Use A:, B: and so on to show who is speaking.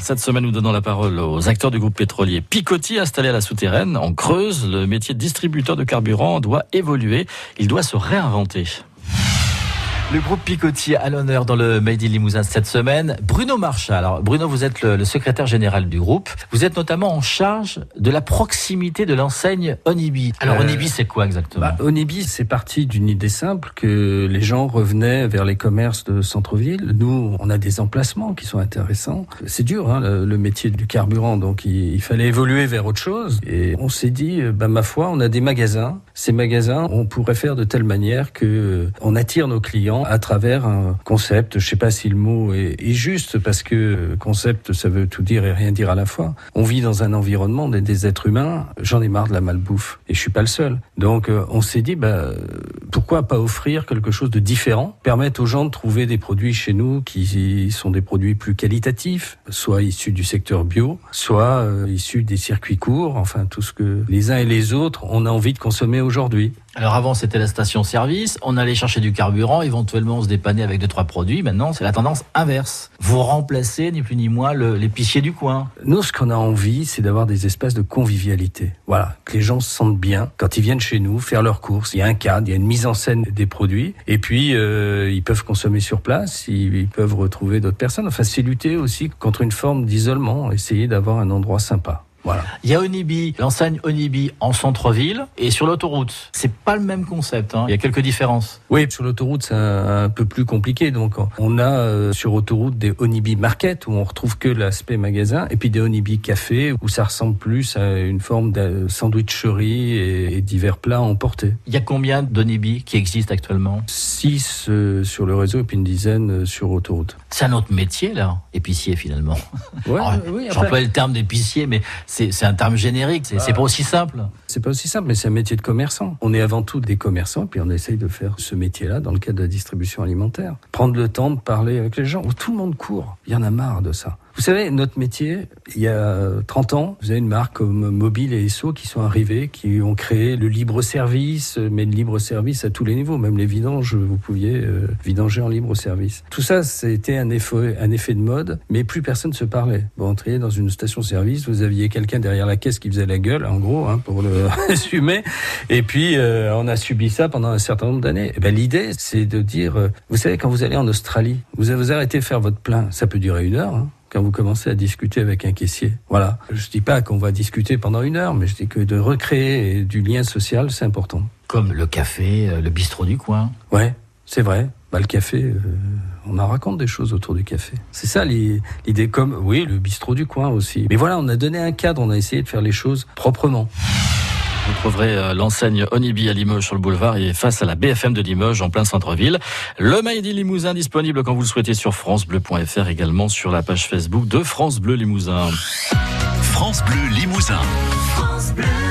A: Cette semaine, nous donnons la parole aux acteurs du groupe pétrolier Picotti, installé à la souterraine, en Creuse. Le métier de distributeur de carburant doit évoluer. Il doit se réinventer. Le groupe Picotier à l'honneur dans le Made in Limousin cette semaine. Bruno Marchal. Alors, Bruno, vous êtes le, secrétaire général du groupe. Vous êtes notamment en charge de la proximité de l'enseigne Onibi. Alors, euh, Onibi, c'est quoi exactement?
B: bah, Onibi, c'est parti d'une idée simple que les gens revenaient vers les commerces de centre-ville. Nous, on a des emplacements qui sont intéressants. C'est dur, hein, le, métier du carburant, donc il, fallait évoluer vers autre chose. Et on s'est dit, bah, ma foi, on a des magasins. Ces magasins, on pourrait faire de telle manière que on attire nos clients à travers un concept. Je sais pas si le mot est, juste parce que concept, ça veut tout dire et rien dire à la fois. On vit dans un environnement des, êtres humains. J'en ai marre de la malbouffe et je suis pas le seul. Donc euh, on s'est dit, bah, pourquoi pas offrir quelque chose de différent, permettre aux gens de trouver des produits chez nous qui sont des produits plus qualitatifs, soit issus du secteur bio, soit euh, issus des circuits courts, enfin tout ce que les uns et les autres on a envie de consommer aujourd'hui.
A: Alors avant c'était la station-service, on allait chercher du carburant, éventuellement se dépanner avec deux trois produits. Maintenant c'est la tendance inverse. Vous remplacez ni plus ni moins l'épicier du coin.
B: Nous ce qu'on a envie c'est d'avoir des espaces de convivialité. Voilà, que les gens se sentent bien quand ils viennent chez nous faire leurs courses. Il y a un cadre, il y a une mise en scène des produits et puis euh, ils peuvent consommer sur place, ils, ils peuvent retrouver d'autres personnes. Enfin c'est lutter aussi contre une forme d'isolement, essayer d'avoir un endroit sympa.
A: Voilà. Il y a Onibi, l'enseigne Onibi en centre-ville et sur l'autoroute. C'est pas le même concept. Hein. Il y a quelques différences.
B: Oui, sur l'autoroute c'est un, peu plus compliqué. Donc on a euh, sur autoroute des Onibi Market où on retrouve que l'aspect magasin et puis des Onibi Café où ça ressemble plus à une forme de sandwicherie et, divers plats emportés.
A: Il y a combien d'Onibi qui existent actuellement?
B: Six euh, sur le réseau et puis une dizaine euh, sur autoroute.
A: C'est un autre métier là, épicier finalement. Ouais, oui, J'emploie le terme d'épicier, mais c'est un terme générique, c'est pas aussi simple.
B: C'est pas aussi simple, mais c'est un métier de commerçant. On est avant tout des commerçants, puis on essaye de faire ce métier-là dans le cadre de la distribution alimentaire. Prendre le temps de parler avec les gens, tout le monde court. Il y en a marre de ça. Vous savez, notre métier, il y a 30 ans, vous avez une marque comme Mobile et Esso qui sont arrivés, qui ont créé le libre service, mais le libre service à tous les niveaux, même les vidanges, vous pouviez euh, vidanger en libre service. Tout ça, c'était un effet, de mode, mais plus personne se parlait. Vous entriez dans une station-service, vous aviez quelqu'un derrière la caisse qui faisait la gueule, en gros, hein, pour le résumer, et puis euh, on a subi ça pendant un certain nombre d'années. Eh ben, L'idée, c'est de dire, euh, vous savez, quand vous allez en Australie, vous, vous arrêtez faire votre plein, ça peut durer une heure, hein quand vous commencez à discuter avec un caissier. Voilà. Je dis pas qu'on va discuter pendant une heure, mais je dis que de recréer du lien social, c'est important.
A: Comme le café, euh, le bistrot du coin.
B: Ouais, c'est vrai. Bah, le café, euh, on en raconte des choses autour du café. C'est ça l'idée, comme, oui, le bistrot du coin aussi. Mais voilà, on a donné un cadre, on a essayé de faire les choses proprement.
A: Vous trouverez euh, l'enseigne Onibi à Limoges sur le boulevard et face à la BFM de Limoges en plein centre-ville. Le Made Limousin disponible quand vous le souhaitez sur francebleu.fr également sur la page Facebook de France Bleu Limousin.
C: France Bleu Limousin. France Bleu.